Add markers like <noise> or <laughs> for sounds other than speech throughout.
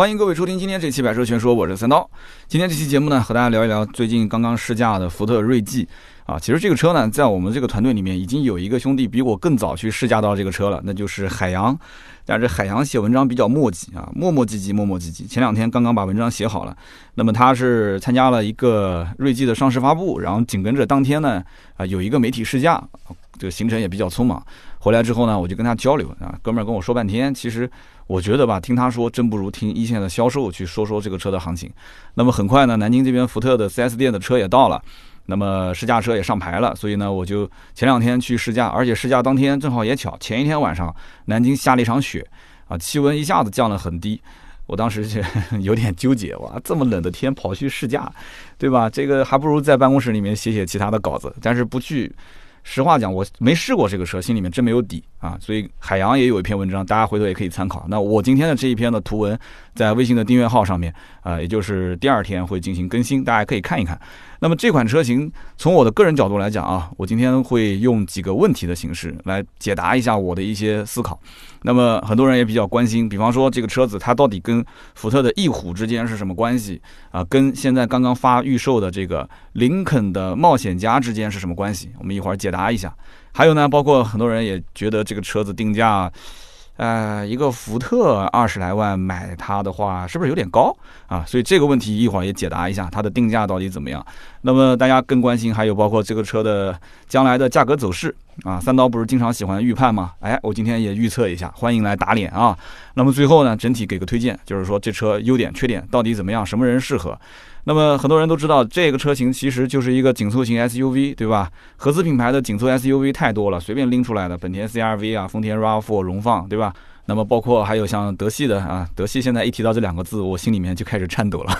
欢迎各位收听今天这期《百车全说》，我是三刀。今天这期节目呢，和大家聊一聊最近刚刚试驾的福特锐际啊。其实这个车呢，在我们这个团队里面，已经有一个兄弟比我更早去试驾到这个车了，那就是海洋。但是海洋写文章比较磨叽啊，磨磨唧唧，磨磨唧唧。前两天刚刚把文章写好了，那么他是参加了一个锐际的上市发布，然后紧跟着当天呢，啊有一个媒体试驾，这个行程也比较匆忙。回来之后呢，我就跟他交流啊，哥们儿跟我说半天，其实。我觉得吧，听他说真不如听一线的销售去说说这个车的行情。那么很快呢，南京这边福特的 4S 店的车也到了，那么试驾车也上牌了。所以呢，我就前两天去试驾，而且试驾当天正好也巧，前一天晚上南京下了一场雪啊，气温一下子降了很低。我当时就有点纠结，哇，这么冷的天跑去试驾，对吧？这个还不如在办公室里面写写其他的稿子。但是不去。实话讲，我没试过这个车，心里面真没有底啊。所以海洋也有一篇文章，大家回头也可以参考。那我今天的这一篇的图文，在微信的订阅号上面啊，也就是第二天会进行更新，大家可以看一看。那么这款车型，从我的个人角度来讲啊，我今天会用几个问题的形式来解答一下我的一些思考。那么很多人也比较关心，比方说这个车子它到底跟福特的翼虎之间是什么关系啊？跟现在刚刚发预售的这个林肯的冒险家之间是什么关系？我们一会儿解答一下。还有呢，包括很多人也觉得这个车子定价。呃，一个福特二十来万买它的话，是不是有点高啊？所以这个问题一会儿也解答一下，它的定价到底怎么样？那么大家更关心还有包括这个车的将来的价格走势啊。三刀不是经常喜欢预判吗？哎，我今天也预测一下，欢迎来打脸啊。那么最后呢，整体给个推荐，就是说这车优点缺点到底怎么样，什么人适合？那么很多人都知道，这个车型其实就是一个紧凑型 SUV，对吧？合资品牌的紧凑 SUV 太多了，随便拎出来的，本田 CRV 啊，丰田 RAV4 荣放，对吧？那么包括还有像德系的啊，德系现在一提到这两个字，我心里面就开始颤抖了。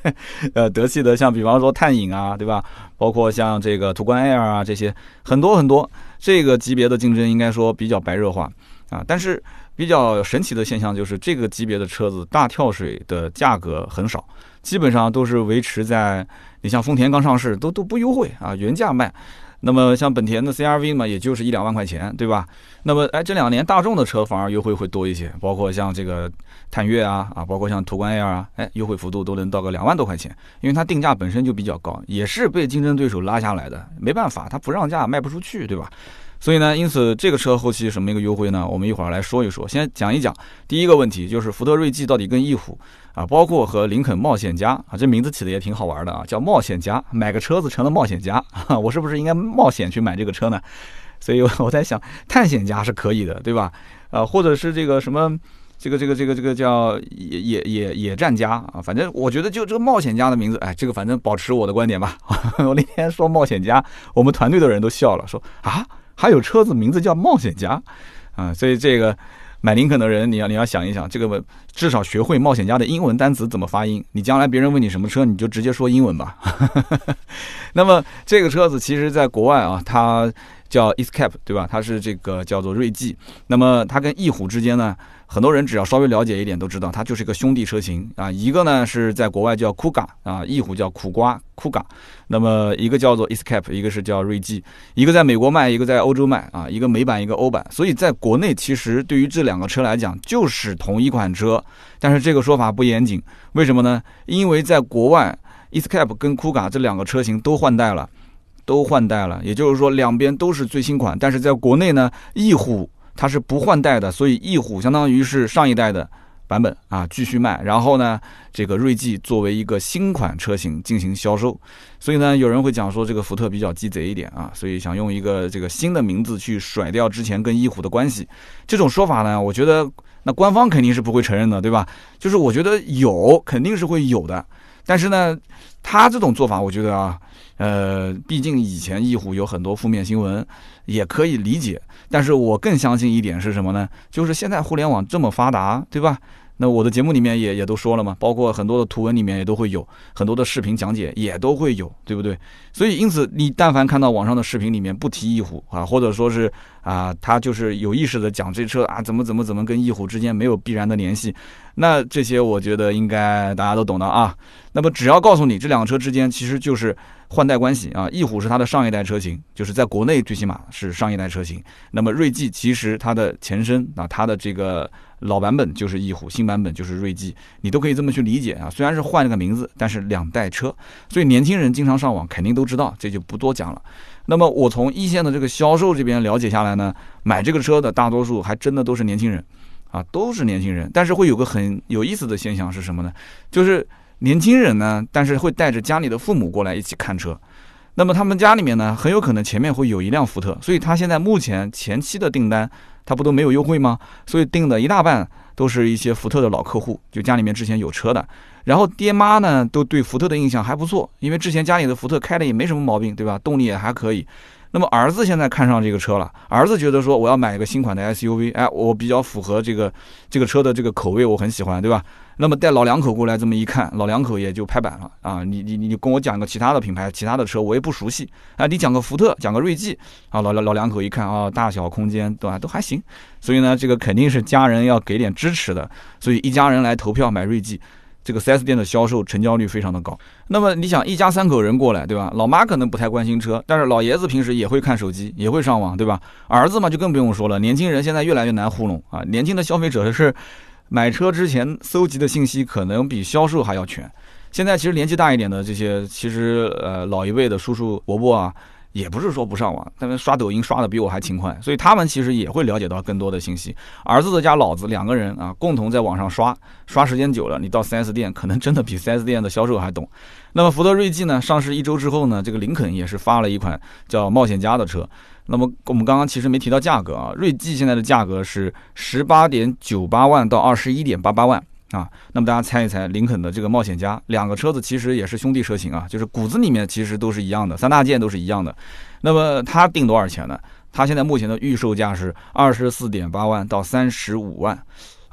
<laughs> 呃，德系的像比方说探影啊，对吧？包括像这个途观 L 啊，这些很多很多，这个级别的竞争应该说比较白热化啊。但是比较神奇的现象就是，这个级别的车子大跳水的价格很少。基本上都是维持在，你像丰田刚上市都都不优惠啊，原价卖。那么像本田的 CRV 嘛，也就是一两万块钱，对吧？那么哎，这两年大众的车反而优惠会多一些，包括像这个探岳啊啊，包括像途观 L 啊，哎，优惠幅度都能到个两万多块钱，因为它定价本身就比较高，也是被竞争对手拉下来的，没办法，它不让价卖不出去，对吧？所以呢，因此这个车后期什么一个优惠呢？我们一会儿来说一说。先讲一讲第一个问题，就是福特锐际到底跟翼虎啊，包括和林肯冒险家啊，这名字起的也挺好玩的啊，叫冒险家，买个车子成了冒险家，<laughs> 我是不是应该冒险去买这个车呢？所以我在想，探险家是可以的，对吧？啊，或者是这个什么，这个这个这个这个叫野野野野战家啊，反正我觉得就这个冒险家的名字，哎，这个反正保持我的观点吧。<laughs> 我那天说冒险家，我们团队的人都笑了，说啊。还有车子名字叫冒险家，啊，所以这个买林肯的人，你要你要想一想，这个至少学会冒险家的英文单词怎么发音。你将来别人问你什么车，你就直接说英文吧。<laughs> 那么这个车子其实在国外啊，它叫 Escape，对吧？它是这个叫做锐际。那么它跟翼虎之间呢？很多人只要稍微了解一点都知道，它就是一个兄弟车型啊。一个呢是在国外叫酷嘎啊，翼虎叫苦瓜酷嘎。那么一个叫做 Escape，一个是叫锐际，一个在美国卖，一个在欧洲卖啊。一个美版，一个欧版。所以在国内其实对于这两个车来讲就是同一款车，但是这个说法不严谨。为什么呢？因为在国外，Escape 跟酷嘎这两个车型都换代了，都换代了，也就是说两边都是最新款。但是在国内呢，翼虎。它是不换代的，所以翼虎相当于是上一代的版本啊，继续卖。然后呢，这个锐际作为一个新款车型进行销售。所以呢，有人会讲说这个福特比较鸡贼一点啊，所以想用一个这个新的名字去甩掉之前跟翼虎的关系。这种说法呢，我觉得那官方肯定是不会承认的，对吧？就是我觉得有肯定是会有的，但是呢，他这种做法，我觉得啊。呃，毕竟以前翼虎有很多负面新闻，也可以理解。但是我更相信一点是什么呢？就是现在互联网这么发达，对吧？那我的节目里面也也都说了嘛，包括很多的图文里面也都会有很多的视频讲解，也都会有，对不对？所以因此，你但凡看到网上的视频里面不提翼虎啊，或者说是啊，他就是有意识的讲这车啊，怎么怎么怎么跟翼虎之间没有必然的联系，那这些我觉得应该大家都懂的啊。那么只要告诉你这两个车之间其实就是。换代关系啊，翼虎是它的上一代车型，就是在国内最起码是上一代车型。那么锐际其实它的前身啊，它的这个老版本就是翼虎，新版本就是锐际，你都可以这么去理解啊。虽然是换了个名字，但是两代车，所以年轻人经常上网肯定都知道，这就不多讲了。那么我从一线的这个销售这边了解下来呢，买这个车的大多数还真的都是年轻人，啊，都是年轻人。但是会有个很有意思的现象是什么呢？就是年轻人呢，但是会带着家里的父母过来一起看车。那么他们家里面呢，很有可能前面会有一辆福特，所以他现在目前前期的订单，他不都没有优惠吗？所以订的一大半都是一些福特的老客户，就家里面之前有车的。然后爹妈呢，都对福特的印象还不错，因为之前家里的福特开的也没什么毛病，对吧？动力也还可以。那么儿子现在看上这个车了，儿子觉得说我要买一个新款的 SUV，哎，我比较符合这个这个车的这个口味，我很喜欢，对吧？那么带老两口过来这么一看，老两口也就拍板了啊！你你你跟我讲个其他的品牌、其他的车，我也不熟悉啊！你讲个福特，讲个锐际啊，老老老两口一看啊，大小空间对吧，都还行，所以呢，这个肯定是家人要给点支持的，所以一家人来投票买锐际。这个 4S 店的销售成交率非常的高。那么你想，一家三口人过来，对吧？老妈可能不太关心车，但是老爷子平时也会看手机，也会上网，对吧？儿子嘛，就更不用说了。年轻人现在越来越难糊弄啊！年轻的消费者是买车之前搜集的信息可能比销售还要全。现在其实年纪大一点的这些，其实呃老一辈的叔叔伯伯啊。也不是说不上网，他们刷抖音刷的比我还勤快，所以他们其实也会了解到更多的信息。儿子的加老子两个人啊，共同在网上刷，刷时间久了，你到 4S 店可能真的比 <laughs> 4S 店的销售还懂。那么福特锐际呢，上市一周之后呢，这个林肯也是发了一款叫冒险家的车。那么我们刚刚其实没提到价格啊，锐际现在的价格是十八点九八万到二十一点八八万。啊，那么大家猜一猜，林肯的这个冒险家，两个车子其实也是兄弟车型啊，就是骨子里面其实都是一样的，三大件都是一样的。那么它定多少钱呢？它现在目前的预售价是二十四点八万到三十五万，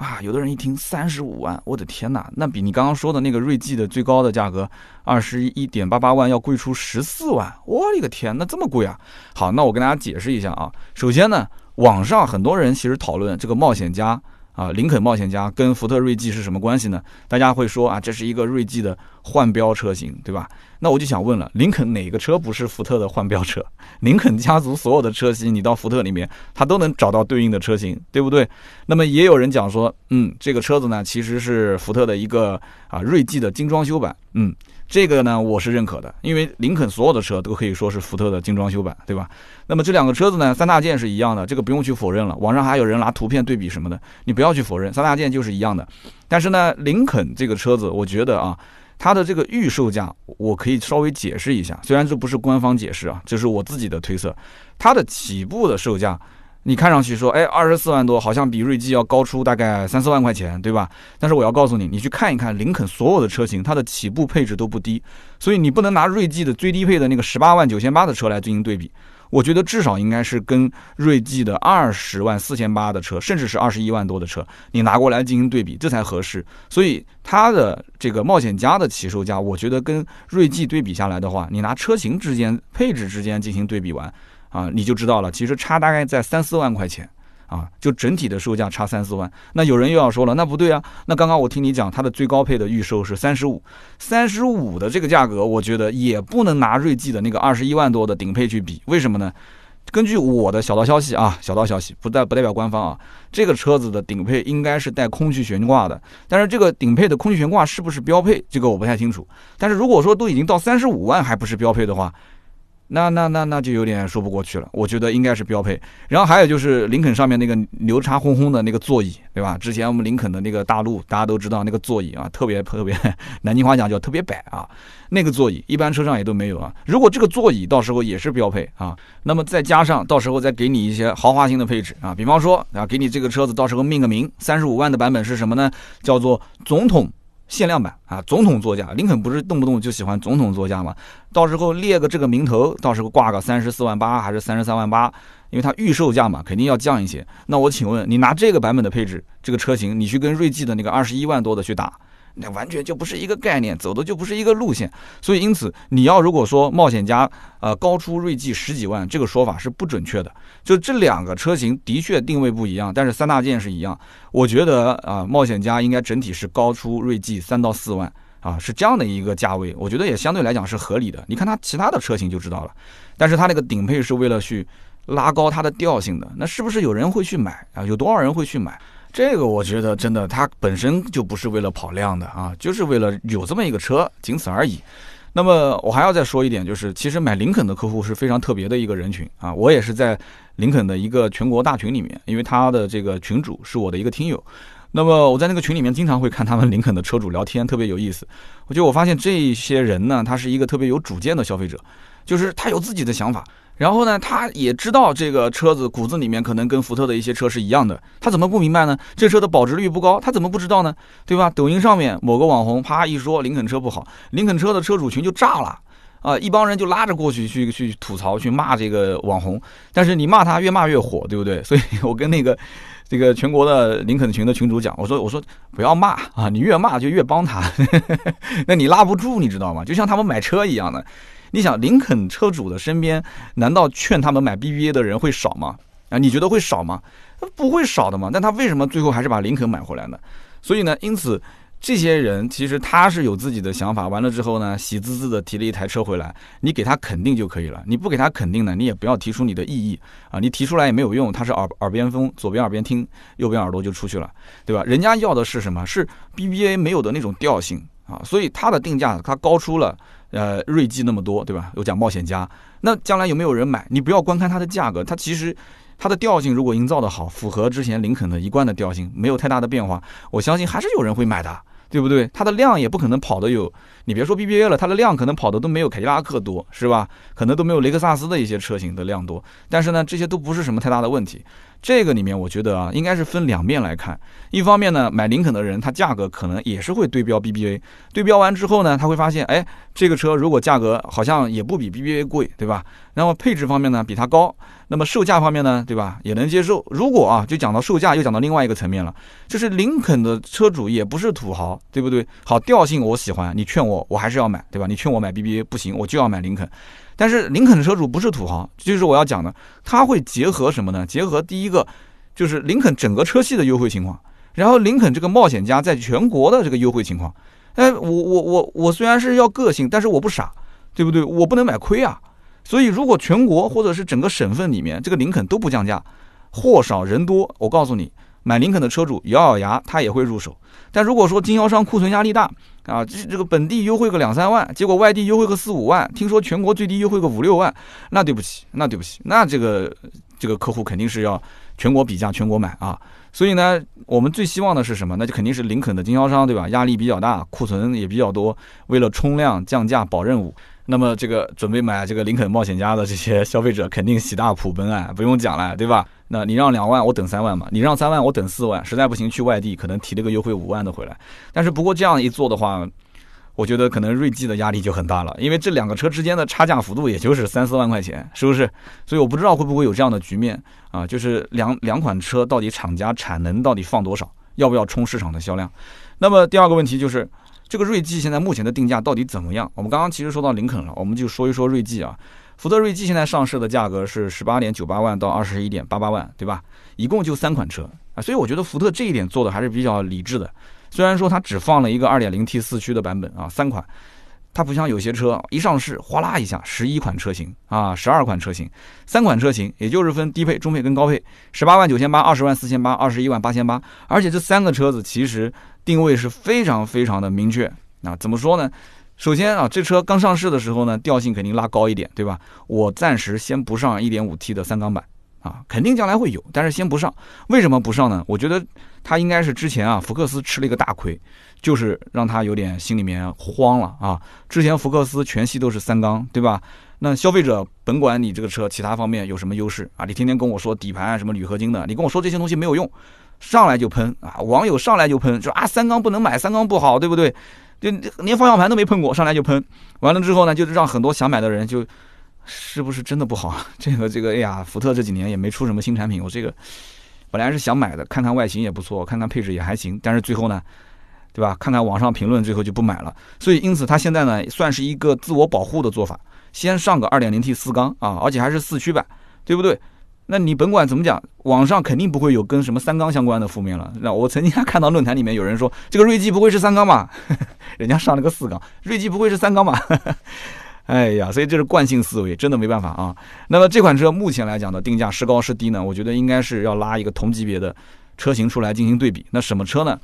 啊，有的人一听三十五万，我的天哪，那比你刚刚说的那个锐际的最高的价格二十一点八八万要贵出十四万，我的个天，那这么贵啊？好，那我跟大家解释一下啊，首先呢，网上很多人其实讨论这个冒险家。啊，林肯冒险家跟福特锐际是什么关系呢？大家会说啊，这是一个锐际的换标车型，对吧？那我就想问了，林肯哪个车不是福特的换标车？林肯家族所有的车型，你到福特里面，它都能找到对应的车型，对不对？那么也有人讲说，嗯，这个车子呢，其实是福特的一个啊锐际的精装修版，嗯。这个呢，我是认可的，因为林肯所有的车都可以说是福特的精装修版，对吧？那么这两个车子呢，三大件是一样的，这个不用去否认了。网上还有人拿图片对比什么的，你不要去否认，三大件就是一样的。但是呢，林肯这个车子，我觉得啊，它的这个预售价，我可以稍微解释一下，虽然这不是官方解释啊，这是我自己的推测，它的起步的售价。你看上去说，哎，二十四万多，好像比锐际要高出大概三四万块钱，对吧？但是我要告诉你，你去看一看林肯所有的车型，它的起步配置都不低，所以你不能拿锐际的最低配的那个十八万九千八的车来进行对比。我觉得至少应该是跟锐际的二十万四千八的车，甚至是二十一万多的车，你拿过来进行对比，这才合适。所以它的这个冒险家的起售价，我觉得跟锐际对比下来的话，你拿车型之间、配置之间进行对比完。啊，你就知道了，其实差大概在三四万块钱，啊，就整体的售价差三四万。那有人又要说了，那不对啊，那刚刚我听你讲，它的最高配的预售是三十五，三十五的这个价格，我觉得也不能拿锐际的那个二十一万多的顶配去比，为什么呢？根据我的小道消息啊，小道消息不代不代表官方啊，这个车子的顶配应该是带空气悬挂的，但是这个顶配的空气悬挂是不是标配，这个我不太清楚。但是如果说都已经到三十五万还不是标配的话，那那那那就有点说不过去了，我觉得应该是标配。然后还有就是林肯上面那个牛叉哄哄的那个座椅，对吧？之前我们林肯的那个大陆大家都知道那个座椅啊，特别特别，南京话讲叫特别摆啊。那个座椅一般车上也都没有啊。如果这个座椅到时候也是标配啊，那么再加上到时候再给你一些豪华性的配置啊，比方说啊，给你这个车子到时候命个名，三十五万的版本是什么呢？叫做总统。限量版啊，总统座驾，林肯不是动不动就喜欢总统座驾吗？到时候列个这个名头，到时候挂个三十四万八还是三十三万八，因为它预售价嘛，肯定要降一些。那我请问你拿这个版本的配置，这个车型，你去跟锐际的那个二十一万多的去打？那完全就不是一个概念，走的就不是一个路线，所以因此你要如果说冒险家呃高出锐际十几万，这个说法是不准确的。就这两个车型的确定位不一样，但是三大件是一样。我觉得啊，冒险家应该整体是高出锐际三到四万啊，是这样的一个价位，我觉得也相对来讲是合理的。你看它其他的车型就知道了，但是它那个顶配是为了去拉高它的调性的，那是不是有人会去买啊？有多少人会去买？这个我觉得真的，它本身就不是为了跑量的啊，就是为了有这么一个车，仅此而已。那么我还要再说一点，就是其实买林肯的客户是非常特别的一个人群啊，我也是在林肯的一个全国大群里面，因为他的这个群主是我的一个听友。那么我在那个群里面经常会看他们林肯的车主聊天，特别有意思。我觉得我发现这些人呢，他是一个特别有主见的消费者，就是他有自己的想法。然后呢，他也知道这个车子骨子里面可能跟福特的一些车是一样的，他怎么不明白呢？这车的保值率不高，他怎么不知道呢？对吧？抖音上面某个网红啪一说林肯车不好，林肯车的车主群就炸了啊！一帮人就拉着过去去去吐槽去骂这个网红，但是你骂他越骂越火，对不对？所以我跟那个。<laughs> 这个全国的林肯群的群主讲，我说我说不要骂啊，你越骂就越帮他，<laughs> 那你拉不住，你知道吗？就像他们买车一样的，你想林肯车主的身边，难道劝他们买 BBA 的人会少吗？啊，你觉得会少吗？不会少的嘛。但他为什么最后还是把林肯买回来呢？所以呢，因此。这些人其实他是有自己的想法，完了之后呢，喜滋滋的提了一台车回来，你给他肯定就可以了。你不给他肯定呢，你也不要提出你的异议啊，你提出来也没有用，他是耳耳边风，左边耳边听，右边耳朵就出去了，对吧？人家要的是什么？是 BBA 没有的那种调性啊，所以它的定价它高出了呃锐际那么多，对吧？有讲冒险家，那将来有没有人买？你不要观看它的价格，它其实它的调性如果营造的好，符合之前林肯的一贯的调性，没有太大的变化，我相信还是有人会买的。对不对？它的量也不可能跑的有，你别说 BBA 了，它的量可能跑的都没有凯迪拉克多，是吧？可能都没有雷克萨斯的一些车型的量多。但是呢，这些都不是什么太大的问题。这个里面我觉得啊，应该是分两面来看。一方面呢，买林肯的人，他价格可能也是会对标 BBA，对标完之后呢，他会发现，哎，这个车如果价格好像也不比 BBA 贵，对吧？然后配置方面呢，比它高。那么售价方面呢，对吧，也能接受。如果啊，就讲到售价，又讲到另外一个层面了，就是林肯的车主也不是土豪，对不对？好，调性我喜欢，你劝我，我我还是要买，对吧？你劝我买 BBA 不行，我就要买林肯。但是林肯的车主不是土豪，就是我要讲的，他会结合什么呢？结合第一个，就是林肯整个车系的优惠情况，然后林肯这个冒险家在全国的这个优惠情况。哎，我我我我虽然是要个性，但是我不傻，对不对？我不能买亏啊。所以，如果全国或者是整个省份里面这个林肯都不降价，货少人多，我告诉你，买林肯的车主咬咬牙他也会入手。但如果说经销商库存压力大啊，这这个本地优惠个两三万，结果外地优惠个四五万，听说全国最低优惠个五六万，那对不起，那对不起，那这个这个客户肯定是要全国比价、全国买啊。所以呢，我们最希望的是什么？那就肯定是林肯的经销商，对吧？压力比较大，库存也比较多，为了冲量降价保任务。那么这个准备买这个林肯冒险家的这些消费者肯定喜大普奔啊，不用讲了，对吧？那你让两万，我等三万嘛；你让三万，我等四万。实在不行去外地，可能提了个优惠五万的回来。但是不过这样一做的话，我觉得可能锐际的压力就很大了，因为这两个车之间的差价幅度也就是三四万块钱，是不是？所以我不知道会不会有这样的局面啊，就是两两款车到底厂家产能到底放多少，要不要冲市场的销量？那么第二个问题就是。这个锐际现在目前的定价到底怎么样？我们刚刚其实说到林肯了，我们就说一说锐际啊。福特锐际现在上市的价格是十八点九八万到二十一点八八万，对吧？一共就三款车啊，所以我觉得福特这一点做的还是比较理智的。虽然说它只放了一个二点零 T 四驱的版本啊，三款，它不像有些车一上市哗啦一下十一款车型啊，十二款车型，三款车型，也就是分低配、中配跟高配，十八万九千八、二十万四千八、二十一万八千八，而且这三个车子其实。定位是非常非常的明确啊，怎么说呢？首先啊，这车刚上市的时候呢，调性肯定拉高一点，对吧？我暂时先不上 1.5T 的三缸版啊，肯定将来会有，但是先不上。为什么不上呢？我觉得他应该是之前啊，福克斯吃了一个大亏，就是让他有点心里面慌了啊。之前福克斯全系都是三缸，对吧？那消费者甭管你这个车其他方面有什么优势啊，你天天跟我说底盘啊什么铝合金的，你跟我说这些东西没有用。上来就喷啊！网友上来就喷，说啊三缸不能买，三缸不好，对不对？就连方向盘都没碰过，上来就喷。完了之后呢，就是让很多想买的人就，是不是真的不好？<laughs> 这个这个，哎呀，福特这几年也没出什么新产品，我这个本来是想买的，看看外形也不错，看看配置也还行，但是最后呢，对吧？看看网上评论，最后就不买了。所以因此，他现在呢，算是一个自我保护的做法，先上个 2.0T 四缸啊，而且还是四驱版，对不对？那你甭管怎么讲，网上肯定不会有跟什么三缸相关的负面了。那我曾经还看到论坛里面有人说，这个锐际不会是三缸吧？<laughs> 人家上了个四缸，锐际不会是三缸吧？<laughs> 哎呀，所以这是惯性思维，真的没办法啊。那么这款车目前来讲的定价是高是低呢？我觉得应该是要拉一个同级别的车型出来进行对比。那什么车呢？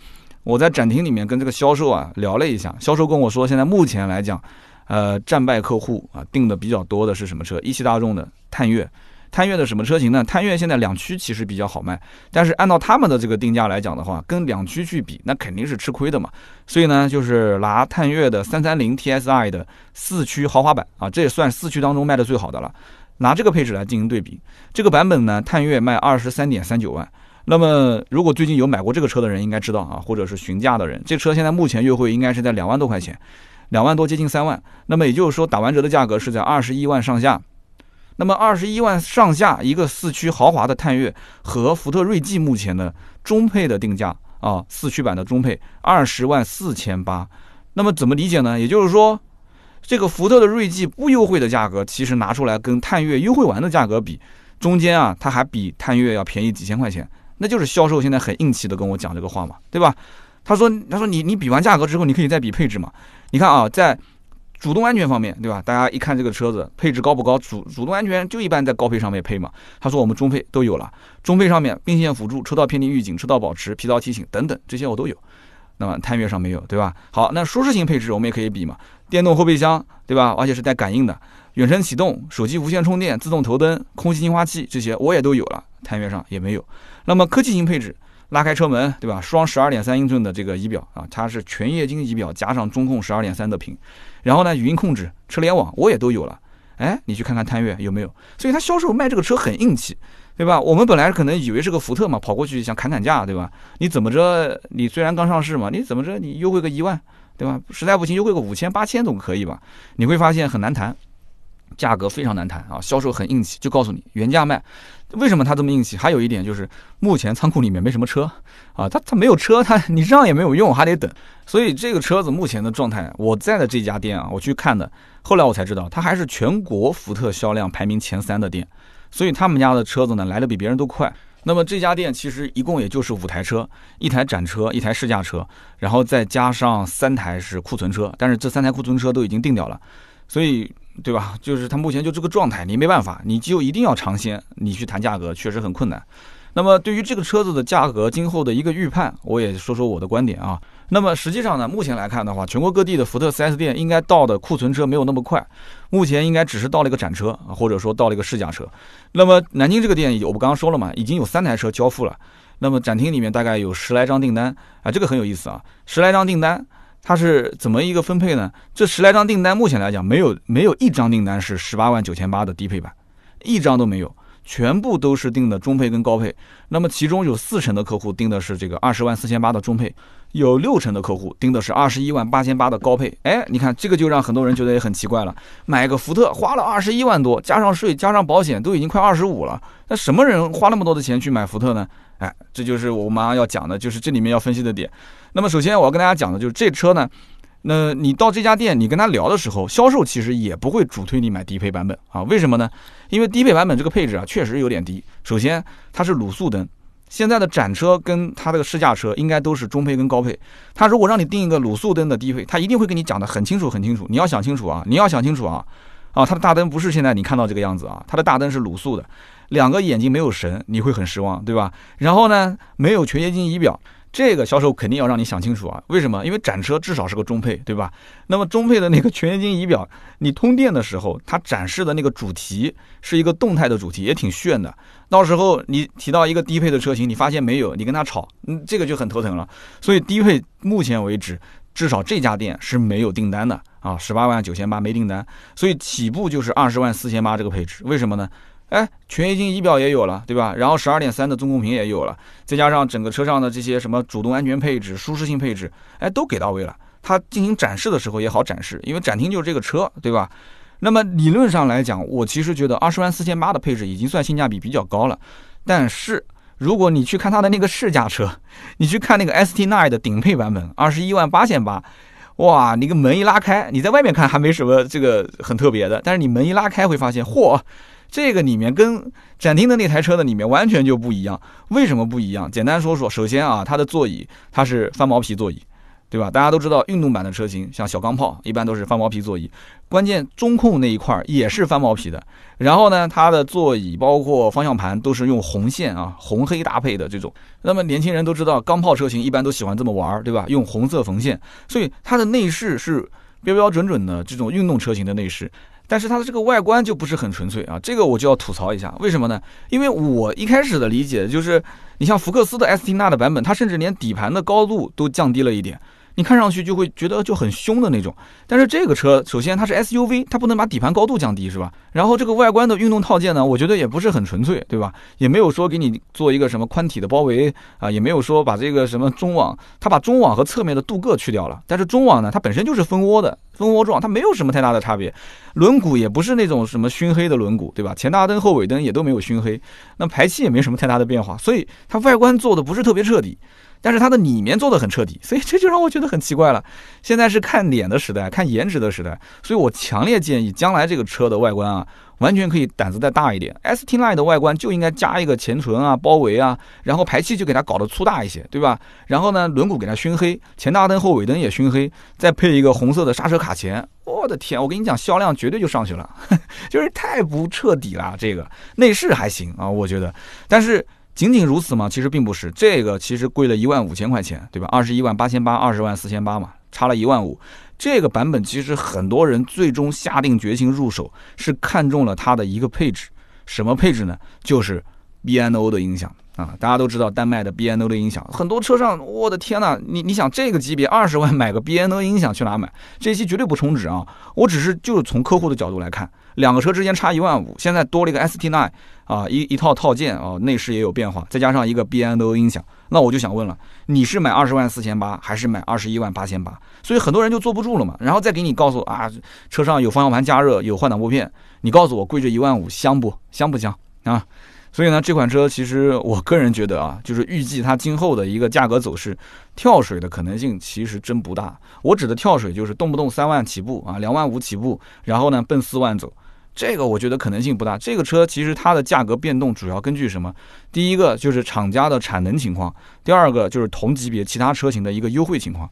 我在展厅里面跟这个销售啊聊了一下，销售跟我说，现在目前来讲，呃，战败客户啊订的比较多的是什么车？一汽大众的探岳。探岳的什么车型呢？探岳现在两驱其实比较好卖，但是按照他们的这个定价来讲的话，跟两驱去比，那肯定是吃亏的嘛。所以呢，就是拿探岳的三三零 TSI 的四驱豪华版啊，这也算四驱当中卖的最好的了。拿这个配置来进行对比，这个版本呢，探岳卖二十三点三九万。那么，如果最近有买过这个车的人应该知道啊，或者是询价的人，这车现在目前优惠应该是在两万多块钱，两万多接近三万。那么也就是说，打完折的价格是在二十一万上下。那么二十一万上下一个四驱豪华的探岳和福特锐际目前的中配的定价啊，四驱版的中配二十万四千八。那么怎么理解呢？也就是说。这个福特的锐际不优惠的价格，其实拿出来跟探岳优惠完的价格比，中间啊，它还比探岳要便宜几千块钱，那就是销售现在很硬气的跟我讲这个话嘛，对吧？他说，他说你你比完价格之后，你可以再比配置嘛。你看啊，在主动安全方面，对吧？大家一看这个车子配置高不高，主主动安全就一般在高配上面配嘛。他说我们中配都有了，中配上面并线辅助、车道偏离预警、车道保持、疲劳提醒等等这些我都有。那么探岳上没有，对吧？好，那舒适性配置我们也可以比嘛。电动后备箱，对吧？而且是带感应的，远程启动、手机无线充电、自动头灯、空气净化器这些我也都有了，探岳上也没有。那么科技型配置，拉开车门，对吧？双十二点三英寸的这个仪表啊，它是全液晶仪表加上中控十二点三的屏，然后呢，语音控制、车联网我也都有了。哎，你去看看探岳有没有？所以他销售卖这个车很硬气。对吧？我们本来可能以为是个福特嘛，跑过去想砍砍价，对吧？你怎么着？你虽然刚上市嘛，你怎么着？你优惠个一万，对吧？实在不行优惠个五千八千总可以吧？你会发现很难谈，价格非常难谈啊！销售很硬气，就告诉你原价卖。为什么他这么硬气？还有一点就是目前仓库里面没什么车啊，他他没有车，他 <laughs> 你这样也没有用，还得等。所以这个车子目前的状态，我在的这家店啊，我去看的，后来我才知道，它还是全国福特销量排名前三的店。所以他们家的车子呢来的比别人都快。那么这家店其实一共也就是五台车，一台展车，一台试驾车，然后再加上三台是库存车。但是这三台库存车都已经定掉了，所以对吧？就是它目前就这个状态，你没办法，你就一定要尝鲜，你去谈价格确实很困难。那么对于这个车子的价格，今后的一个预判，我也说说我的观点啊。那么实际上呢，目前来看的话，全国各地的福特 4S 店应该到的库存车没有那么快，目前应该只是到了一个展车，或者说到了一个试驾车。那么南京这个店，我不刚刚说了嘛，已经有三台车交付了。那么展厅里面大概有十来张订单啊，这个很有意思啊，十来张订单，它是怎么一个分配呢？这十来张订单目前来讲，没有没有一张订单是十八万九千八的低配版，一张都没有。全部都是定的中配跟高配，那么其中有四成的客户定的是这个二十万四千八的中配，有六成的客户定的是二十一万八千八的高配。哎，你看这个就让很多人觉得也很奇怪了，买个福特花了二十一万多，加上税加上保险都已经快二十五了，那什么人花那么多的钱去买福特呢？哎，这就是我马上要讲的，就是这里面要分析的点。那么首先我要跟大家讲的就是这车呢。那你到这家店，你跟他聊的时候，销售其实也不会主推你买低配版本啊？为什么呢？因为低配版本这个配置啊，确实有点低。首先，它是卤素灯，现在的展车跟它这个试驾车应该都是中配跟高配。他如果让你定一个卤素灯的低配，他一定会跟你讲的很清楚很清楚。你要想清楚啊，你要想清楚啊，啊，它的大灯不是现在你看到这个样子啊，它的大灯是卤素的，两个眼睛没有神，你会很失望，对吧？然后呢，没有全液晶仪表。这个销售肯定要让你想清楚啊，为什么？因为展车至少是个中配，对吧？那么中配的那个全液晶仪表，你通电的时候，它展示的那个主题是一个动态的主题，也挺炫的。到时候你提到一个低配的车型，你发现没有，你跟他吵，嗯，这个就很头疼了。所以低配目前为止，至少这家店是没有订单的啊，十八万九千八没订单，所以起步就是二十万四千八这个配置，为什么呢？哎，全液晶仪表也有了，对吧？然后十二点三的中控屏也有了，再加上整个车上的这些什么主动安全配置、舒适性配置，哎，都给到位了。它进行展示的时候也好展示，因为展厅就是这个车，对吧？那么理论上来讲，我其实觉得二十万四千八的配置已经算性价比比较高了。但是如果你去看它的那个试驾车，<laughs> 你去看那个 ST9 的顶配版本，二十一万八千八，哇，你个门一拉开，你在外面看还没什么这个很特别的，但是你门一拉开会发现，嚯！这个里面跟展厅的那台车的里面完全就不一样，为什么不一样？简单说说，首先啊，它的座椅它是翻毛皮座椅，对吧？大家都知道，运动版的车型像小钢炮，一般都是翻毛皮座椅，关键中控那一块也是翻毛皮的。然后呢，它的座椅包括方向盘都是用红线啊，红黑搭配的这种。那么年轻人都知道，钢炮车型一般都喜欢这么玩，对吧？用红色缝线，所以它的内饰是标标准准的这种运动车型的内饰。但是它的这个外观就不是很纯粹啊，这个我就要吐槽一下，为什么呢？因为我一开始的理解就是，你像福克斯的 ST 纳的版本，它甚至连底盘的高度都降低了一点。你看上去就会觉得就很凶的那种，但是这个车首先它是 SUV，它不能把底盘高度降低，是吧？然后这个外观的运动套件呢，我觉得也不是很纯粹，对吧？也没有说给你做一个什么宽体的包围啊，也没有说把这个什么中网，它把中网和侧面的镀铬去掉了，但是中网呢，它本身就是蜂窝的，蜂窝状，它没有什么太大的差别。轮毂也不是那种什么熏黑的轮毂，对吧？前大灯后尾灯也都没有熏黑，那排气也没什么太大的变化，所以它外观做的不是特别彻底。但是它的里面做的很彻底，所以 <laughs> 这就让我觉得很奇怪了。现在是看脸的时代，看颜值的时代，所以我强烈建议将来这个车的外观啊，完全可以胆子再大一点。ST Line 的外观就应该加一个前唇啊、包围啊，然后排气就给它搞得粗大一些，对吧？然后呢，轮毂给它熏黑，前大灯后尾灯也熏黑，再配一个红色的刹车卡钳，我的天，我跟你讲，销量绝对就上去了，<laughs> 就是太不彻底了。这个内饰还行啊，我觉得，但是。仅仅如此吗？其实并不是，这个其实贵了一万五千块钱，对吧？二十一万八千八，二十万四千八嘛，差了一万五。这个版本其实很多人最终下定决心入手，是看中了它的一个配置，什么配置呢？就是 B N O 的音响啊！大家都知道丹麦的 B N O 的音响，很多车上，我的天呐，你你想这个级别二十万买个 B N O 音响去哪买？这期绝对不充值啊！我只是就是从客户的角度来看。两个车之间差一万五，现在多了一个 ST9 啊，一一套套件啊，内饰也有变化，再加上一个 B N O 音响，那我就想问了，你是买二十万四千八，还是买二十一万八千八？所以很多人就坐不住了嘛。然后再给你告诉啊，车上有方向盘加热，有换挡拨片，你告诉我贵这一万五香不香不香啊？所以呢，这款车其实我个人觉得啊，就是预计它今后的一个价格走势，跳水的可能性其实真不大。我指的跳水就是动不动三万起步啊，两万五起步，然后呢奔四万走。这个我觉得可能性不大。这个车其实它的价格变动主要根据什么？第一个就是厂家的产能情况，第二个就是同级别其他车型的一个优惠情况。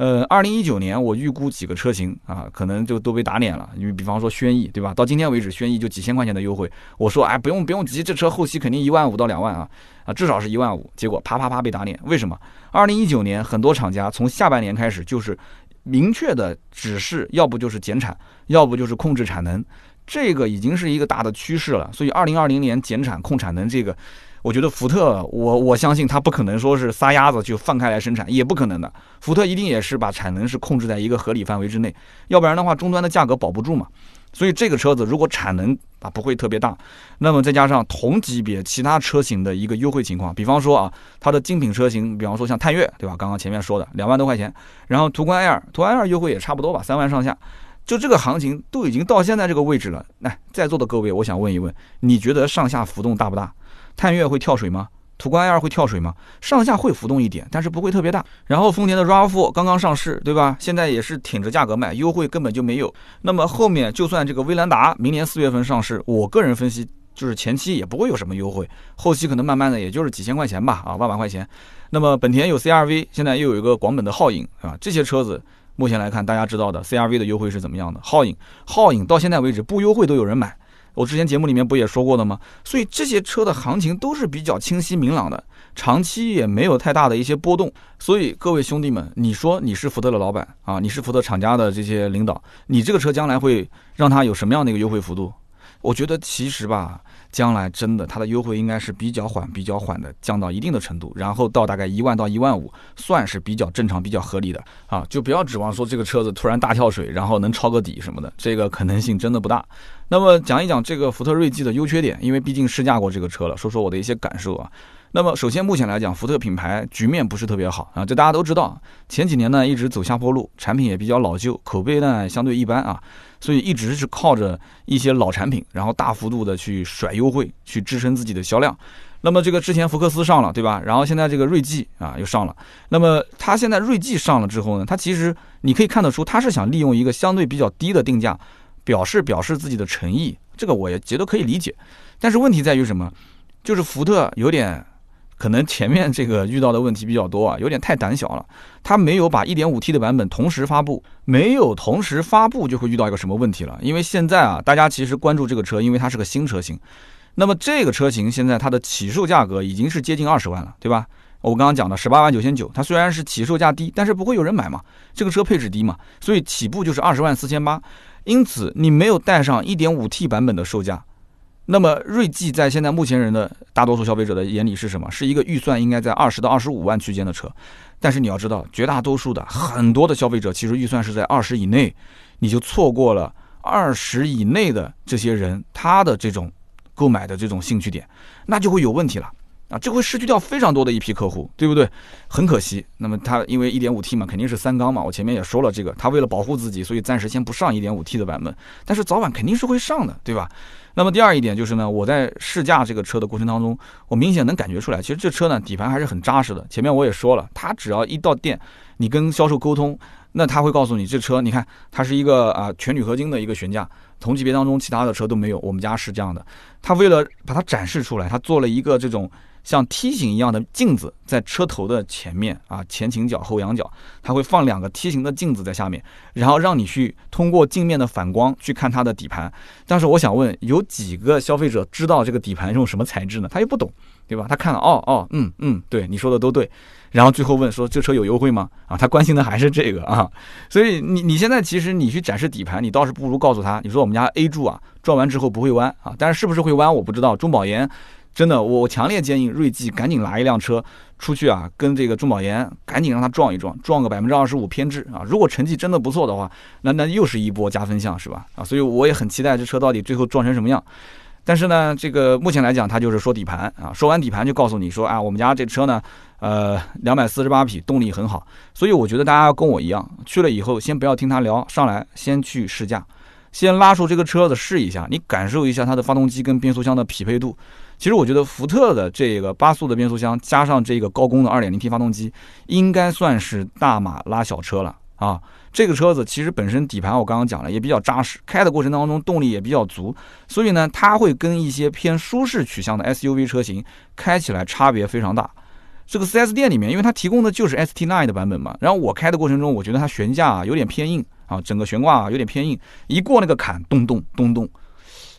呃，二零一九年我预估几个车型啊，可能就都被打脸了。因为比方说轩逸，对吧？到今天为止，轩逸就几千块钱的优惠。我说，哎，不用不用急，这车后期肯定一万五到两万啊，啊，至少是一万五。结果啪啪啪被打脸。为什么？二零一九年很多厂家从下半年开始就是明确的指示，要不就是减产，要不就是控制产能。这个已经是一个大的趋势了，所以二零二零年减产控产能，这个我觉得福特，我我相信它不可能说是撒丫子就放开来生产，也不可能的。福特一定也是把产能是控制在一个合理范围之内，要不然的话终端的价格保不住嘛。所以这个车子如果产能啊不会特别大，那么再加上同级别其他车型的一个优惠情况，比方说啊它的精品车型，比方说像探岳，对吧？刚刚前面说的两万多块钱，然后途观 L，途观 L 优惠也差不多吧，三万上下。就这个行情都已经到现在这个位置了，那在座的各位，我想问一问，你觉得上下浮动大不大？探岳会跳水吗？途观 L 会跳水吗？上下会浮动一点，但是不会特别大。然后丰田的 RAV4 刚刚上市，对吧？现在也是挺着价格卖，优惠根本就没有。那么后面就算这个威兰达明年四月份上市，我个人分析就是前期也不会有什么优惠，后期可能慢慢的也就是几千块钱吧，啊，万把块钱。那么本田有 CRV，现在又有一个广本的皓影，啊，这些车子。目前来看，大家知道的 CRV 的优惠是怎么样的？皓影，皓影到现在为止不优惠都有人买。我之前节目里面不也说过的吗？所以这些车的行情都是比较清晰明朗的，长期也没有太大的一些波动。所以各位兄弟们，你说你是福特的老板啊，你是福特厂家的这些领导，你这个车将来会让它有什么样的一个优惠幅度？我觉得其实吧。将来真的，它的优惠应该是比较缓、比较缓的，降到一定的程度，然后到大概一万到一万五，算是比较正常、比较合理的啊。就不要指望说这个车子突然大跳水，然后能抄个底什么的，这个可能性真的不大。那么讲一讲这个福特锐际的优缺点，因为毕竟试驾过这个车了，说说我的一些感受啊。那么首先目前来讲，福特品牌局面不是特别好啊，这大家都知道。前几年呢一直走下坡路，产品也比较老旧，口碑呢相对一般啊。所以一直是靠着一些老产品，然后大幅度的去甩优惠，去支撑自己的销量。那么这个之前福克斯上了，对吧？然后现在这个锐际啊又上了。那么它现在锐际上了之后呢，它其实你可以看得出，它是想利用一个相对比较低的定价，表示表示自己的诚意。这个我也觉得可以理解。但是问题在于什么？就是福特有点 <laughs> 可能前面这个遇到的问题比较多啊，有点太胆小了。它没有把 1.5T 的版本同时发布，没有同时发布就会遇到一个什么问题了？因为现在啊，大家其实关注这个车，因为它是个新车型。那么这个车型现在它的起售价格已经是接近二十万了，对吧？我刚刚讲的十八万九千九，它虽然是起售价低，但是不会有人买嘛，这个车配置低嘛，所以起步就是二十万四千八。因此你没有带上 1.5T 版本的售价，那么锐际在现在目前人的大多数消费者的眼里是什么？是一个预算应该在二十到二十五万区间的车。但是你要知道，绝大多数的很多的消费者其实预算是在二十以内，你就错过了二十以内的这些人他的这种购买的这种兴趣点，那就会有问题了。啊，这会失去掉非常多的一批客户，对不对？很可惜。那么它因为 1.5T 嘛，肯定是三缸嘛。我前面也说了，这个它为了保护自己，所以暂时先不上 1.5T 的版本。但是早晚肯定是会上的，对吧？那么第二一点就是呢，我在试驾这个车的过程当中，我明显能感觉出来，其实这车呢底盘还是很扎实的。前面我也说了，它只要一到店，你跟销售沟通，那他会告诉你，这车你看它是一个啊全铝合金的一个悬架，同级别当中其他的车都没有，我们家是这样的。他为了把它展示出来，他做了一个这种。像梯形一样的镜子在车头的前面啊，前倾角、后仰角，它会放两个梯形的镜子在下面，然后让你去通过镜面的反光去看它的底盘。但是我想问，有几个消费者知道这个底盘用什么材质呢？他又不懂，对吧？他看了，哦哦，嗯嗯，对，你说的都对。然后最后问说，这车有优惠吗？啊，他关心的还是这个啊。所以你你现在其实你去展示底盘，你倒是不如告诉他，你说我们家 A 柱啊撞完之后不会弯啊，但是是不是会弯我不知道。中保研。真的，我强烈建议锐际赶紧拿一辆车出去啊，跟这个中保研赶紧让他撞一撞，撞个百分之二十五偏置啊！如果成绩真的不错的话，那那又是一波加分项，是吧？啊，所以我也很期待这车到底最后撞成什么样。但是呢，这个目前来讲，他就是说底盘啊，说完底盘就告诉你说啊，我们家这车呢，呃，两百四十八匹，动力很好。所以我觉得大家要跟我一样，去了以后先不要听他聊，上来先去试驾，先拉出这个车子试一下，你感受一下它的发动机跟变速箱的匹配度。其实我觉得福特的这个八速的变速箱加上这个高功的二点零 T 发动机，应该算是大马拉小车了啊！这个车子其实本身底盘我刚刚讲了也比较扎实，开的过程当中动力也比较足，所以呢，它会跟一些偏舒适取向的 SUV 车型开起来差别非常大。这个 4S 店里面，因为它提供的就是 ST Line 的版本嘛，然后我开的过程中，我觉得它悬架有点偏硬啊，整个悬挂啊有点偏硬，一过那个坎咚咚咚咚，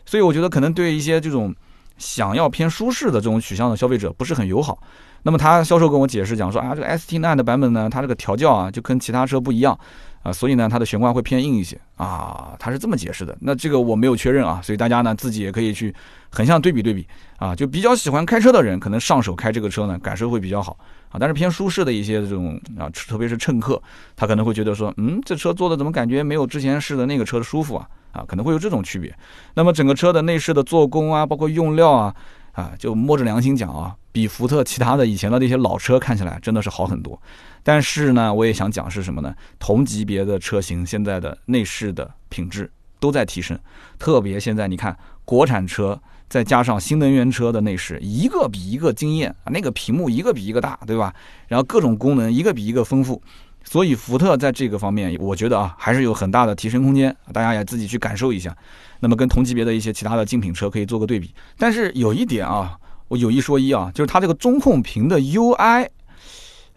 所以我觉得可能对一些这种。想要偏舒适的这种取向的消费者不是很友好。那么他销售跟我解释讲说啊，这个 ST9 的版本呢，它这个调教啊就跟其他车不一样啊，所以呢它的悬挂会偏硬一些啊，他是这么解释的。那这个我没有确认啊，所以大家呢自己也可以去横向对比对比啊。就比较喜欢开车的人，可能上手开这个车呢感受会比较好啊。但是偏舒适的一些这种啊，特别是乘客，他可能会觉得说，嗯，这车坐的怎么感觉没有之前试的那个车舒服啊？啊，可能会有这种区别。那么整个车的内饰的做工啊，包括用料啊，啊，就摸着良心讲啊，比福特其他的以前的那些老车看起来真的是好很多。但是呢，我也想讲是什么呢？同级别的车型现在的内饰的品质都在提升，特别现在你看国产车再加上新能源车的内饰，一个比一个惊艳啊，那个屏幕一个比一个大，对吧？然后各种功能一个比一个丰富。所以福特在这个方面，我觉得啊，还是有很大的提升空间，大家也自己去感受一下。那么跟同级别的一些其他的竞品车可以做个对比。但是有一点啊，我有一说一啊，就是它这个中控屏的 UI，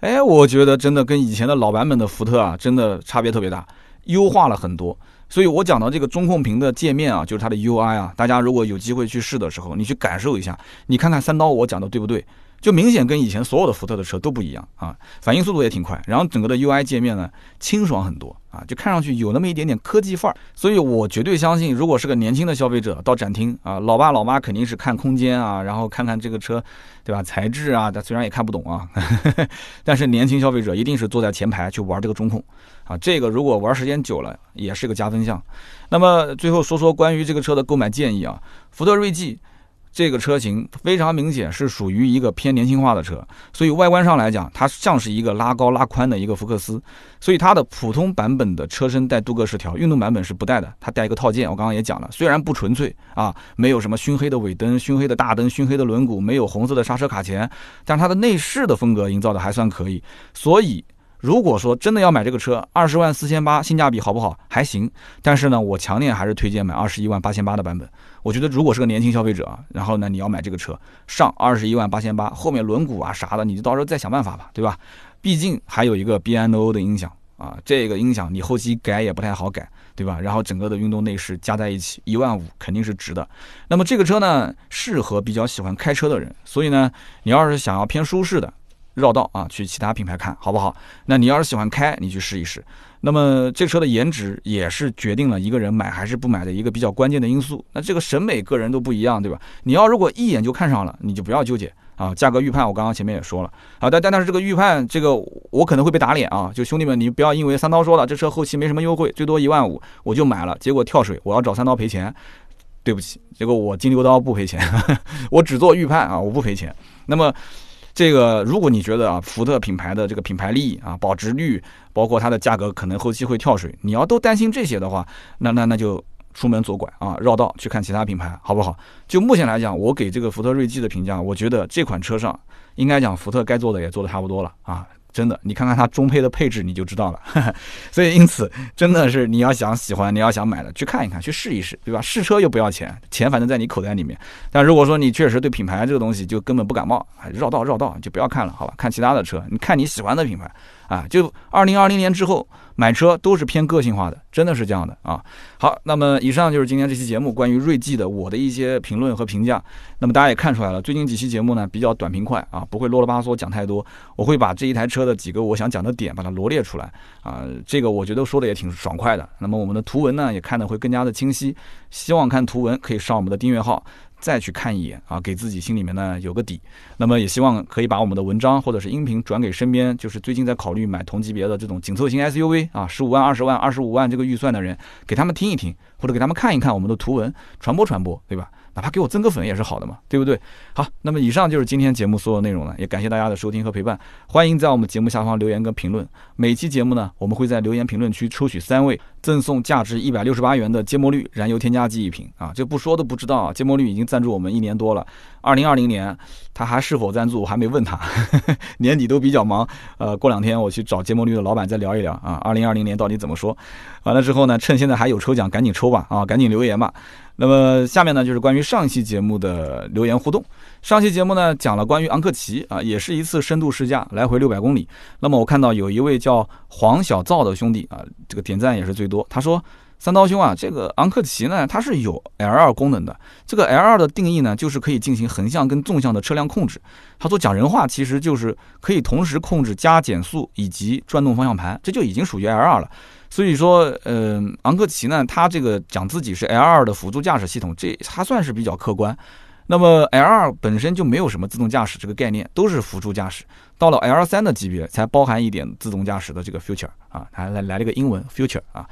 哎，我觉得真的跟以前的老版本的福特啊，真的差别特别大，优化了很多。所以我讲到这个中控屏的界面啊，就是它的 UI 啊，大家如果有机会去试的时候，你去感受一下，你看看三刀我讲的对不对？就明显跟以前所有的福特的车都不一样啊，反应速度也挺快，然后整个的 UI 界面呢清爽很多啊，就看上去有那么一点点科技范儿，所以我绝对相信，如果是个年轻的消费者到展厅啊，老爸老妈肯定是看空间啊，然后看看这个车，对吧？材质啊，他虽然也看不懂啊，<laughs> 但是年轻消费者一定是坐在前排去玩这个中控啊，这个如果玩时间久了也是个加分项。那么最后说说关于这个车的购买建议啊，福特锐际。这个车型非常明显是属于一个偏年轻化的车，所以外观上来讲，它像是一个拉高拉宽的一个福克斯。所以它的普通版本的车身带镀铬饰条，运动版本是不带的，它带一个套件。我刚刚也讲了，虽然不纯粹啊，没有什么熏黑的尾灯、熏黑的大灯、熏黑的轮毂，没有红色的刹车卡钳，但它的内饰的风格营造的还算可以。所以如果说真的要买这个车，二十万四千八，性价比好不好？还行。但是呢，我强烈还是推荐买二十一万八千八的版本。我觉得如果是个年轻消费者，然后呢你要买这个车，上二十一万八千八，后面轮毂啊啥的，你就到时候再想办法吧，对吧？毕竟还有一个 B N O 的音响啊，这个音响你后期改也不太好改。对吧？然后整个的运动内饰加在一起一万五肯定是值的。那么这个车呢，适合比较喜欢开车的人。所以呢，你要是想要偏舒适的，绕道啊，去其他品牌看好不好？那你要是喜欢开，你去试一试。那么这车的颜值也是决定了一个人买还是不买的一个比较关键的因素。那这个审美个人都不一样，对吧？你要如果一眼就看上了，你就不要纠结。啊，价格预判我刚刚前面也说了，啊，但但但是这个预判，这个我可能会被打脸啊！就兄弟们，你不要因为三刀说了这车后期没什么优惠，最多一万五，我就买了，结果跳水，我要找三刀赔钱，对不起，结果我金牛刀不赔钱，<laughs> 我只做预判啊，我不赔钱。那么这个如果你觉得啊，福特品牌的这个品牌力啊、保值率，包括它的价格可能后期会跳水，你要都担心这些的话，那那那就。出门左拐啊，绕道去看其他品牌，好不好？就目前来讲，我给这个福特锐际的评价，我觉得这款车上应该讲福特该做的也做的差不多了啊。真的，你看看它中配的配置，你就知道了。<laughs> 所以，因此，真的是你要想喜欢，你要想买的，去看一看，去试一试，对吧？试车又不要钱，钱反正在你口袋里面。但如果说你确实对品牌这个东西就根本不感冒，绕道绕道就不要看了，好吧？看其他的车，你看你喜欢的品牌啊。就二零二零年之后买车都是偏个性化的，真的是这样的啊。好，那么以上就是今天这期节目关于锐际的我的一些评论和评价。那么大家也看出来了，最近几期节目呢比较短平快啊，不会啰啰巴嗦讲太多，我会把这一台车。的几个我想讲的点，把它罗列出来啊，这个我觉得说的也挺爽快的。那么我们的图文呢，也看的会更加的清晰。希望看图文可以上我们的订阅号再去看一眼啊，给自己心里面呢有个底。那么也希望可以把我们的文章或者是音频转给身边就是最近在考虑买同级别的这种紧凑型 SUV 啊，十五万、二十万、二十五万这个预算的人，给他们听一听，或者给他们看一看我们的图文，传播传播，对吧？哪怕给我增个粉也是好的嘛，对不对？好，那么以上就是今天节目所有内容了，也感谢大家的收听和陪伴。欢迎在我们节目下方留言跟评论。每期节目呢，我们会在留言评论区抽取三位，赠送价值一百六十八元的芥末绿燃油添加剂一瓶啊！这不说都不知道啊，芥末绿已经赞助我们一年多了。二零二零年他还是否赞助，我还没问他，<laughs> 年底都比较忙。呃，过两天我去找芥末绿的老板再聊一聊啊。二零二零年到底怎么说？完了之后呢，趁现在还有抽奖，赶紧抽吧啊！赶紧留言吧。那么下面呢，就是关于上一期节目的留言互动。上期节目呢，讲了关于昂克旗啊，也是一次深度试驾，来回六百公里。那么我看到有一位叫黄小灶的兄弟啊，这个点赞也是最多。他说：“三刀兄啊，这个昂克旗呢，它是有 L2 功能的。这个 L2 的定义呢，就是可以进行横向跟纵向的车辆控制。他说讲人话，其实就是可以同时控制加减速以及转动方向盘，这就已经属于 L2 了。”所以说，嗯，昂克旗呢，它这个讲自己是 L2 的辅助驾驶系统，这它算是比较客观。那么 L2 本身就没有什么自动驾驶这个概念，都是辅助驾驶。到了 L3 的级别，才包含一点自动驾驶的这个 future 啊，还来来了个英文 future 啊。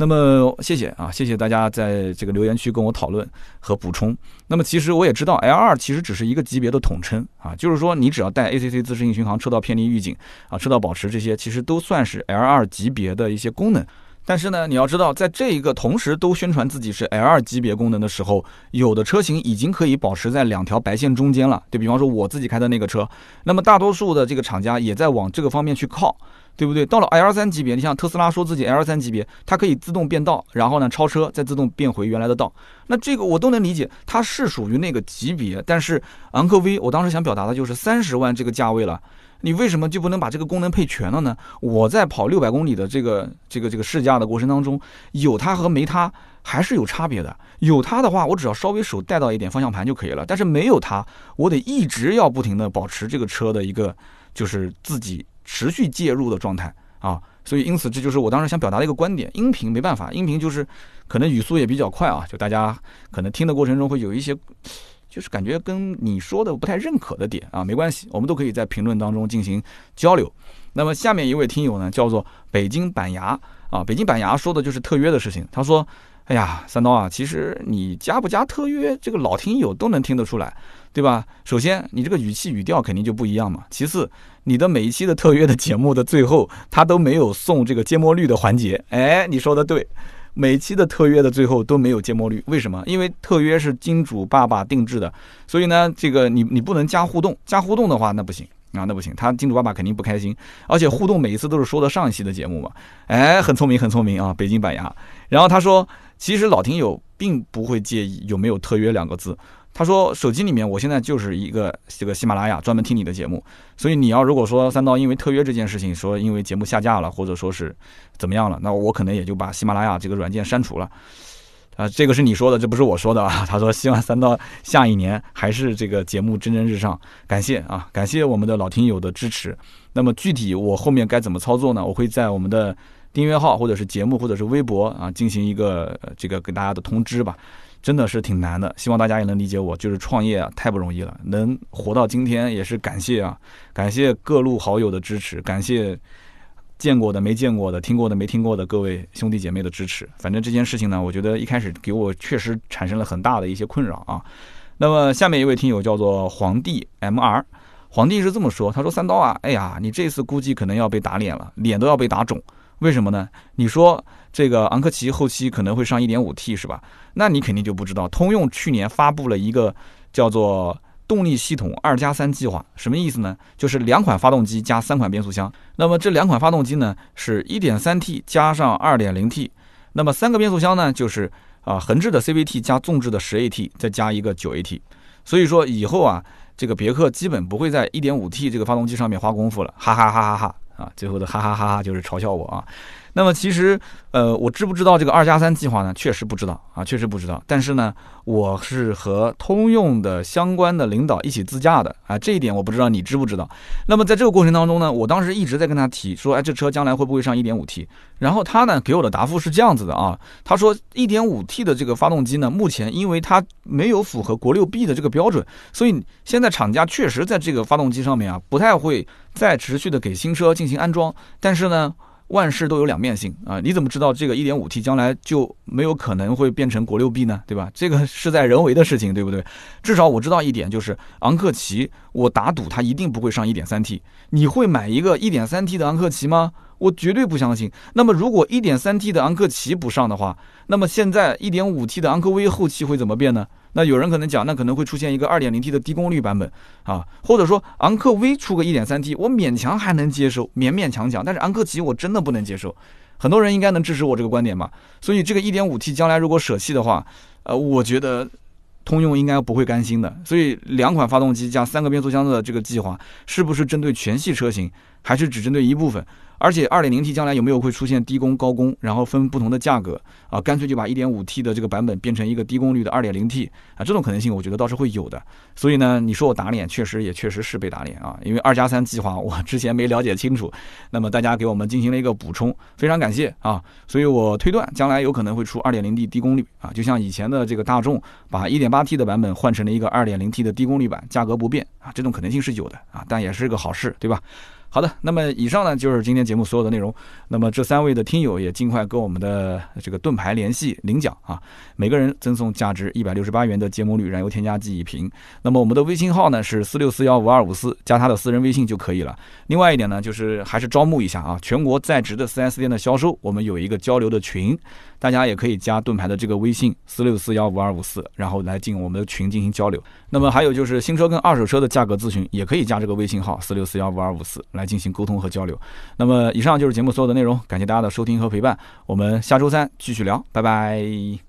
那么谢谢啊，谢谢大家在这个留言区跟我讨论和补充。那么其实我也知道，L2 其实只是一个级别的统称啊，就是说你只要带 ACC 自适应巡航、车道偏离预警啊、车道保持这些，其实都算是 L2 级别的一些功能。但是呢，你要知道，在这一个同时都宣传自己是 L2 级别功能的时候，有的车型已经可以保持在两条白线中间了。对比方说我自己开的那个车，那么大多数的这个厂家也在往这个方面去靠。对不对？到了 L 三级别，你像特斯拉说自己 L 三级别，它可以自动变道，然后呢超车，再自动变回原来的道。那这个我都能理解，它是属于那个级别。但是昂科威，我当时想表达的就是三十万这个价位了，你为什么就不能把这个功能配全了呢？我在跑六百公里的这个这个这个试驾的过程当中，有它和没它还是有差别的。有它的话，我只要稍微手带到一点方向盘就可以了。但是没有它，我得一直要不停的保持这个车的一个就是自己。持续介入的状态啊，所以因此这就是我当时想表达的一个观点。音频没办法，音频就是可能语速也比较快啊，就大家可能听的过程中会有一些，就是感觉跟你说的不太认可的点啊，没关系，我们都可以在评论当中进行交流。那么下面一位听友呢，叫做北京板牙啊，北京板牙说的就是特约的事情。他说：“哎呀，三刀啊，其实你加不加特约，这个老听友都能听得出来。”对吧？首先，你这个语气语调肯定就不一样嘛。其次，你的每一期的特约的节目的最后，他都没有送这个芥末绿的环节。哎，你说的对，每期的特约的最后都没有芥末绿，为什么？因为特约是金主爸爸定制的，所以呢，这个你你不能加互动，加互动的话那不行啊，那不行，他金主爸爸肯定不开心，而且互动每一次都是说的上一期的节目嘛，哎，很聪明，很聪明啊，北京板牙。然后他说，其实老听友并不会介意有没有特约两个字。他说，手机里面我现在就是一个这个喜马拉雅，专门听你的节目，所以你要如果说三刀因为特约这件事情说因为节目下架了，或者说是怎么样了，那我可能也就把喜马拉雅这个软件删除了。啊，这个是你说的，这不是我说的啊。<laughs> 他说希望三刀下一年还是这个节目蒸蒸日上，感谢啊，感谢我们的老听友的支持。那么具体我后面该怎么操作呢？我会在我们的订阅号或者是节目或者是微博啊进行一个这个给大家的通知吧。真的是挺难的，希望大家也能理解我，就是创业啊太不容易了，能活到今天也是感谢啊，感谢各路好友的支持，感谢。见过的、没见过的、听过的、没听过的各位兄弟姐妹的支持，反正这件事情呢，我觉得一开始给我确实产生了很大的一些困扰啊。那么下面一位听友叫做皇帝 MR，皇帝是这么说，他说：“三刀啊，哎呀，你这次估计可能要被打脸了，脸都要被打肿。为什么呢？你说这个昂科旗后期可能会上 1.5T 是吧？那你肯定就不知道，通用去年发布了一个叫做……动力系统二加三计划什么意思呢？就是两款发动机加三款变速箱。那么这两款发动机呢，是一点三 T 加上二点零 T。那么三个变速箱呢，就是啊横置的 CVT 加纵置的十 AT，再加一个九 AT。所以说以后啊，这个别克基本不会在一点五 T 这个发动机上面花功夫了，哈哈哈哈哈啊！最后的哈哈哈哈就是嘲笑我啊。那么其实，呃，我知不知道这个二加三计划呢？确实不知道啊，确实不知道。但是呢，我是和通用的相关的领导一起自驾的啊，这一点我不知道你知不知道。那么在这个过程当中呢，我当时一直在跟他提说，哎，这车将来会不会上 1.5T？然后他呢给我的答复是这样子的啊，他说 1.5T 的这个发动机呢，目前因为它没有符合国六 B 的这个标准，所以现在厂家确实在这个发动机上面啊，不太会再持续的给新车进行安装。但是呢。万事都有两面性啊！你怎么知道这个 1.5T 将来就没有可能会变成国六 B 呢？对吧？这个是在人为的事情，对不对？至少我知道一点，就是昂克旗，我打赌它一定不会上 1.3T。你会买一个 1.3T 的昂克旗吗？我绝对不相信。那么，如果 1.3T 的昂克旗不上的话，那么现在 1.5T 的昂科威后期会怎么变呢？那有人可能讲，那可能会出现一个 2.0T 的低功率版本啊，或者说昂克威出个 1.3T，我勉强还能接受，勉勉强强。但是昂克旗我真的不能接受。很多人应该能支持我这个观点吧？所以这个 1.5T 将来如果舍弃的话，呃，我觉得通用应该不会甘心的。所以两款发动机加三个变速箱的这个计划，是不是针对全系车型，还是只针对一部分？而且二点零 T 将来有没有会出现低功高功，然后分不同的价格啊？干脆就把一点五 T 的这个版本变成一个低功率的二点零 T 啊？这种可能性我觉得倒是会有的。所以呢，你说我打脸，确实也确实是被打脸啊！因为二加三计划我之前没了解清楚，那么大家给我们进行了一个补充，非常感谢啊！所以我推断将来有可能会出二点零 T 低功率啊，就像以前的这个大众把一点八 T 的版本换成了一个二点零 T 的低功率版，价格不变啊，这种可能性是有的啊，但也是个好事，对吧？好的，那么以上呢就是今天节目所有的内容。那么这三位的听友也尽快跟我们的这个盾牌联系领奖啊，每个人赠送价值一百六十八元的节摩绿燃油添加剂一瓶。那么我们的微信号呢是四六四幺五二五四，加他的私人微信就可以了。另外一点呢，就是还是招募一下啊，全国在职的 4S 店的销售，我们有一个交流的群。大家也可以加盾牌的这个微信四六四幺五二五四，然后来进我们的群进行交流。那么还有就是新车跟二手车的价格咨询，也可以加这个微信号四六四幺五二五四来进行沟通和交流。那么以上就是节目所有的内容，感谢大家的收听和陪伴，我们下周三继续聊，拜拜。